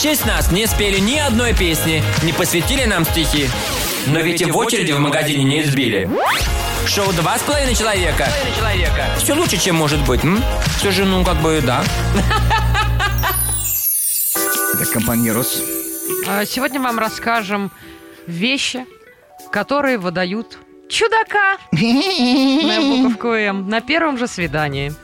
в честь нас не спели ни одной песни, не посвятили нам стихи. Но ведь и в очереди в магазине не избили. Шоу «Два с половиной человека». Все лучше, чем может быть. М? Все же, ну, как бы, да. Это компаньерос. А, Сегодня вам расскажем вещи, которые выдают чудака на буковку М на первом же свидании.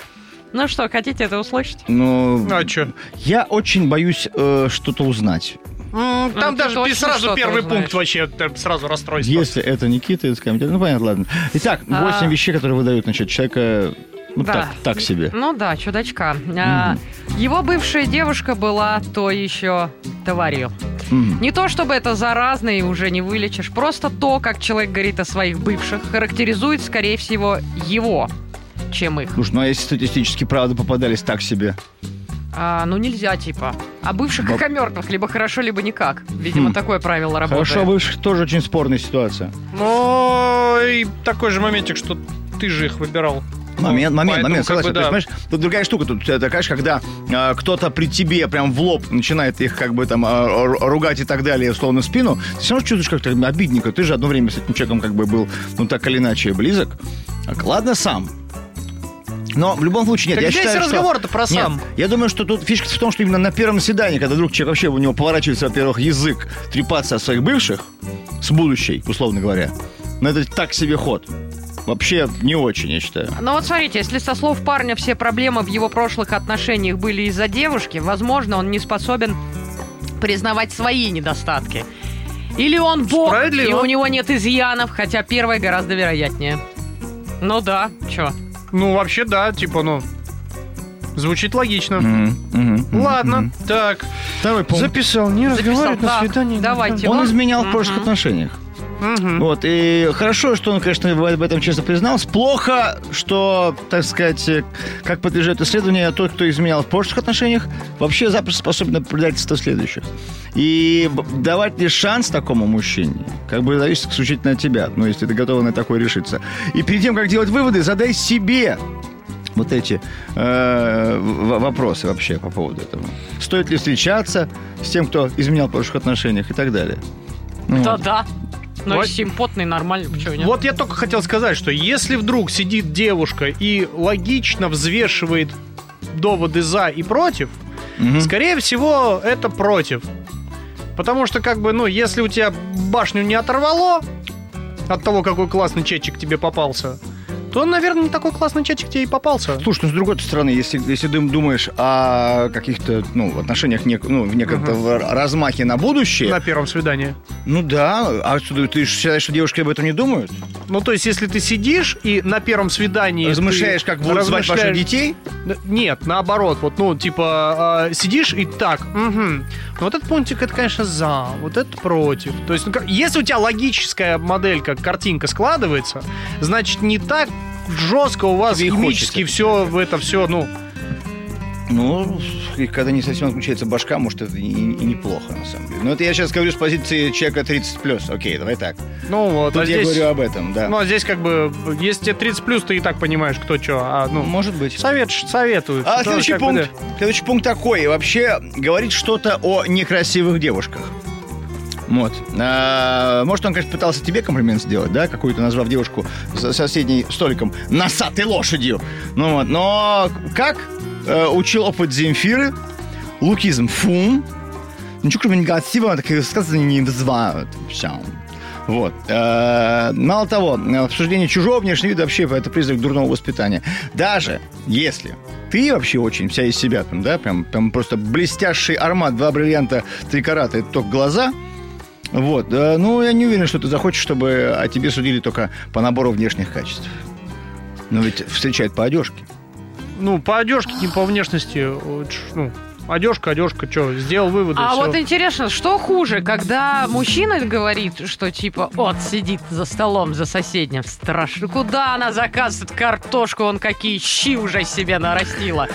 Ну что, хотите это услышать? Ну, Ну, а чё? я очень боюсь э, что-то узнать. Там Ну, ты даже точно сразу первый узнаешь. пункт вообще э, сразу расстройство. Если это Никита из комитета, ну понятно, ладно. Итак, А. восемь вещей, которые выдают, значит, человека, ну Да. так, так себе. Ну да, чудачка. А, Его бывшая девушка была то еще тварью. Мгм. Не то чтобы это заразно и уже не вылечишь, просто то, как человек говорит о своих бывших, характеризует, скорее всего, его, чем их. Слушай, ну а если статистически правда попадались так себе? А, ну нельзя, типа. А бывших, как о мертвых, либо хорошо, либо никак. Видимо, Хм. такое правило работает. Хорошо, бывших тоже очень спорная ситуация. Но и такой же моментик, что ты же их выбирал. Момент, Ну, момент, поэтому момент, как бы согласен. То есть, да. понимаешь, тут другая штука. Тут это, конечно, когда а, кто-то при тебе прям в лоб начинает их как бы там ру- ругать и так далее, словно в спину, ты все равно чувствуешь как-то обидненько. Ты же одно время с этим человеком как бы был, ну, так или иначе, близок. Так, ладно, сам. Но в любом случае, нет, Так я здесь считаю, что... разговор-то про Нет, сам. я думаю, что тут фишка в том, что именно на первом свидании, когда вдруг человек вообще у него поворачивается, во-первых, язык трепаться о своих бывших, с будущей, условно говоря, но это так себе ход. Вообще не очень, я считаю. Ну вот смотрите, если со слов парня все проблемы в его прошлых отношениях были из-за девушки, возможно, он не способен признавать свои недостатки. Или он бог, Справедливо. и у него нет изъянов, хотя первое гораздо вероятнее. Ну да, чё? Ну, вообще, да, типа, ну, звучит логично. Мгм, мгм, Ладно, мгм. так. Второй пункт. Записал, не разговаривать на Так, свидании. давайте. Он изменял в прошлых отношениях. Мгм. Вот, и хорошо, что он, конечно, в об этом честно признался. Плохо, что, так сказать, э, как подтверждает исследование, тот, кто изменял в прошлых отношениях, вообще запросто способен на предательство следующих. И давать ли шанс такому мужчине, как бы зависит исключительно от тебя, ну, если ты готова на такое решиться. И перед тем, как делать выводы, задай себе вот эти э, в- вопросы вообще по поводу этого. Стоит ли встречаться с тем, кто изменял в прошлых отношениях и так далее. Ну, Да, вот. да. Ну, Вот. симпотный, нормально, почему нет? Вот я только хотел сказать, что если вдруг сидит девушка и логично взвешивает доводы за и против, Мгм. скорее всего, это против. Потому что, как бы, ну, если у тебя башню не оторвало от того, какой классный чатчик тебе попался, то, наверное, не такой классный чатчик тебе и попался. Слушай, ну с другой стороны, если, если ты думаешь о каких-то ну, отношениях, нек- ну, в неком размахе на будущее, На первом свидании. ну да, а что, ты считаешь, что девушки об этом не думают? Ну, то есть, если ты сидишь и на первом свидании... Размышляешь, ты как будут звать ваших размышляешь- детей? Нет, наоборот, вот, ну, типа, э, сидишь и так, угу. Вот этот пунктик, это, конечно, за, вот это против. То есть, ну, если у тебя логическая моделька, картинка складывается, значит, не так жестко у вас Тебе химически все в это все, ну, Ну, и когда не совсем отключается башка, может, это и, и неплохо, на самом деле. Но это я сейчас говорю с позиции человека 30+. Окей, давай так. ну вот. Тут а я здесь, говорю об этом, да. ну, а здесь как бы, если тебе 30 плюс, ты и так понимаешь, кто что, а, ну, Может быть. совет, советуют. А следующий как бы, пункт. да. Следующий пункт такой. Вообще говорит что-то о некрасивых девушках. Вот. А, может, он, конечно, пытался тебе комплимент сделать, да, какую-то назвав девушку за соседним столиком носатой лошадью. Ну вот. Но как э, учил опыт Земфиры, лукизм фум, ничего кроме негатива, такие высказывания не вызывают. Всё. Вот. Э, Мало того, обсуждение чужого внешнего вида вообще это признак дурного воспитания. Даже если ты вообще очень вся из себя, там, да, прям, прям просто блестящий аромат, два бриллианта, три карата, это только глаза, вот, э, ну, я не уверен, что ты захочешь, чтобы о тебе судили только по набору внешних качеств. Но ведь встречают по одежке. Ну, по одежке, не по внешности, ну, одежка, одежка, что, сделал выводы, А всё. вот интересно, что хуже, когда мужчина говорит, что типа, вот сидит за столом за соседним, страшно, куда она заказывает картошку, он какие щи уже себе нарастила.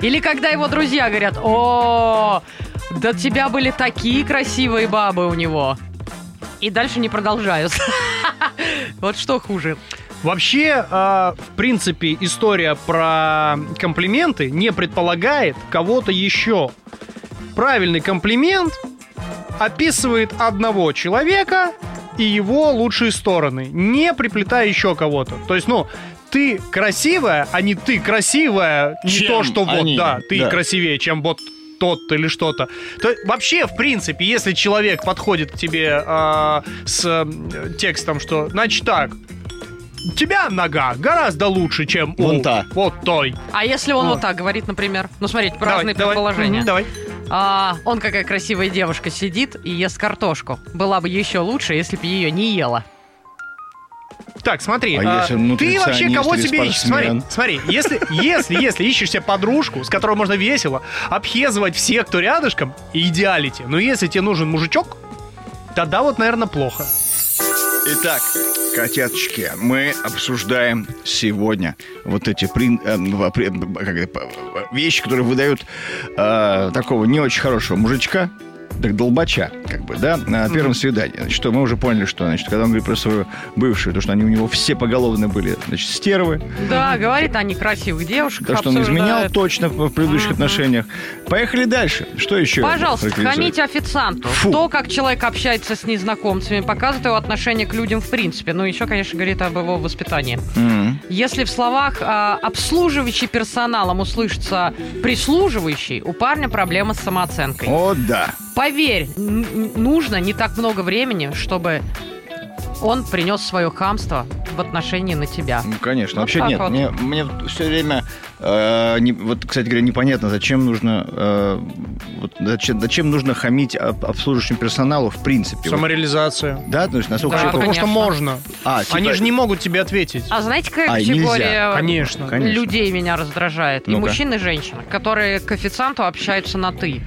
Или когда его друзья говорят, о, до тебя были такие красивые бабы у него. И дальше не продолжают. Вот что хуже. Вообще, э, в принципе, история про комплименты не предполагает кого-то еще. правильный комплимент описывает одного человека и его лучшие стороны, не приплетая еще кого-то. То есть, ну, ты красивая, а не ты красивая, не Чем то, что вот, они, да, ты да. красивее, чем вот тот или что-то. То вообще, в принципе, если человек подходит к тебе а, с э, текстом, что, значит так, у тебя нога гораздо лучше, чем у Вон та. вот той. А если он Вот. вот так говорит, например? Ну, смотрите, Давай, разные давай. предположения. Давай. А, он какая красивая девушка сидит и ест картошку. Была бы еще лучше, если бы ее не ела. Так, смотри, А а, ты вообще кого тебе ищешь? Смотри, смотри, если, если, если ищешь себе подружку, с которой можно весело обхезывать всех, кто рядышком, идеалити. Но если тебе нужен мужичок, тогда вот, наверное, плохо. Итак, котяточки, мы обсуждаем сегодня вот эти прин- э, п- вещи, которые выдают э, такого не очень хорошего мужичка, так долбача, как бы, да, на первом свидании. Значит, что мы уже поняли, что, значит, когда он говорит про свою бывшую, то, что они у него все поголовно были, значит, стервы, Да, говорит о некрасивых девушках. то, что он изменял точно в предыдущих отношениях. Поехали дальше. Что еще? Пожалуйста, хамите официанту. Фу. То, как человек общается с незнакомцами, показывает его отношение к людям в принципе. Ну, еще, конечно, говорит об его воспитании. М. Если в словах а, обслуживающий персоналом услышится прислуживающий, у парня проблема с самооценкой. О, да. Поверь, нужно не так много времени, чтобы он принес свое хамство в отношении на тебя. Ну, конечно. Вот Вообще нет. вот. Мне, мне все время, э, не- вот, кстати говоря, непонятно, зачем нужно, э, вот, зачем, зачем нужно хамить об- обслуживающему персоналу в принципе. Вот. Самореализация. Да, то есть насколько Да, человек- Потому что можно. А, типа- Они же не могут тебе ответить. А знаете, какая А, и категория Конечно. Конечно. людей меня раздражает? И Ну-ка. мужчин, и женщин, которые к официанту общаются на «ты».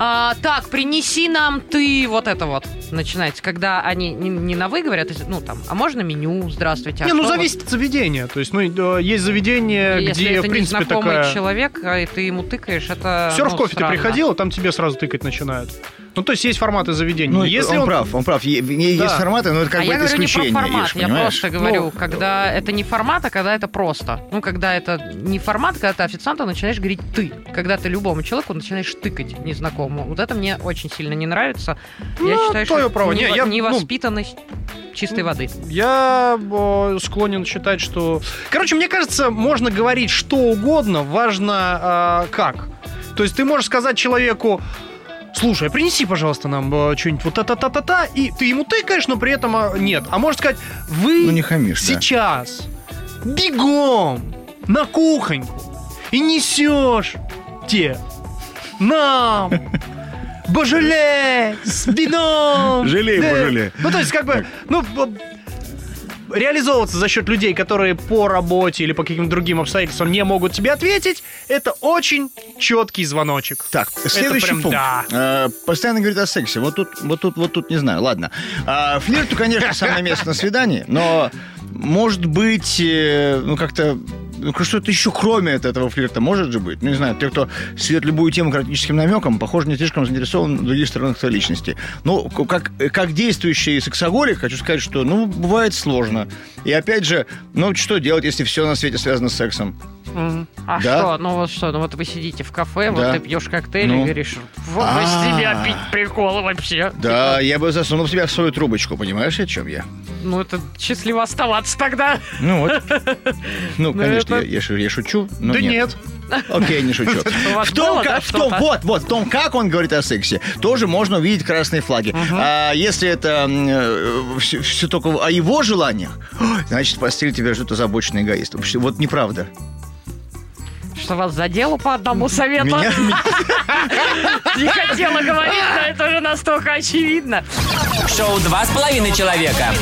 А, так, принеси нам ты, вот это вот начинается, когда они не, не на вы говорят, ну там, а можно меню, здравствуйте, а не, ну зависит от заведения. То есть, ну, э, есть заведение, Если где, это в принципе, такая... человек, а и ты ему тыкаешь, это Серф ну, кофе ты приходила, там тебе сразу тыкать начинают. Ну, то есть есть форматы заведений. Ну, Если он, он, прав, он прав. Есть Да. форматы, но это как а бы я это говорю не исключение. про формат, Иш, я понимаешь? просто говорю, Ну, когда это не формат, а когда это просто. Ну, когда это не формат, когда ты официанту начинаешь говорить ты. Когда ты любому человеку начинаешь тыкать незнакомому. Вот это мне очень сильно не нравится. я Ну, считаю, твое что право. Не, я, ну, невоспитанность чистой воды. Я э, склонен считать, что... Короче, мне кажется, можно говорить что угодно, важно э, как. То есть ты можешь сказать человеку, слушай, а принеси, пожалуйста, нам э, что-нибудь вот та-та-та-та-та, и ты ему тыкаешь, но при этом э, нет. А можешь сказать, вы Ну, не хамишь, да. сейчас бегом на кухоньку и несешь те нам божеле с вином. Желе, Да. божеле. Ну, то есть, как бы, ну, реализовываться за счет людей, которые по работе или по каким-то другим обстоятельствам не могут тебе ответить, это очень четкий звоночек. Так, следующий прям пункт. да. Э, постоянно говорит о сексе. Вот тут, вот тут, вот тут не знаю. Ладно. А, флирту, конечно, самое место на свидании, но может быть, э, ну как-то ну, что-то еще кроме этого флирта может же быть. Ну, не знаю, те, кто свет любую тему эротическим намеком, похоже, не слишком заинтересован в других сторонах твоей личности. Ну, как, как действующий сексоголик, хочу сказать, что, ну, бывает сложно. И опять же, ну, что делать, если все на свете связано с сексом? А Да? что? Ну вот что? Ну вот вы сидите в кафе, вот Да. ты пьешь коктейль Ну. и говоришь, вот бы с А. тебя пить прикол вообще. Да, я бы засунул в себя в свою трубочку, понимаешь, о чем я? Ну это счастливо оставаться тогда. Ну вот. Ну, Ну, конечно, это- я, я я шучу, но да нет. нет. Окей, не шучу. В том, было, как- да, в том, вот, вот, в том, как он говорит о сексе, тоже можно увидеть красные флаги. А если это все, только о его желаниях, значит, в постели тебя ждет озабоченный эгоист. Вообще, Вот неправда. Что вас задело по одному совету? Не хотела говорить, но это уже настолько очевидно. Шоу «Два с половиной человека».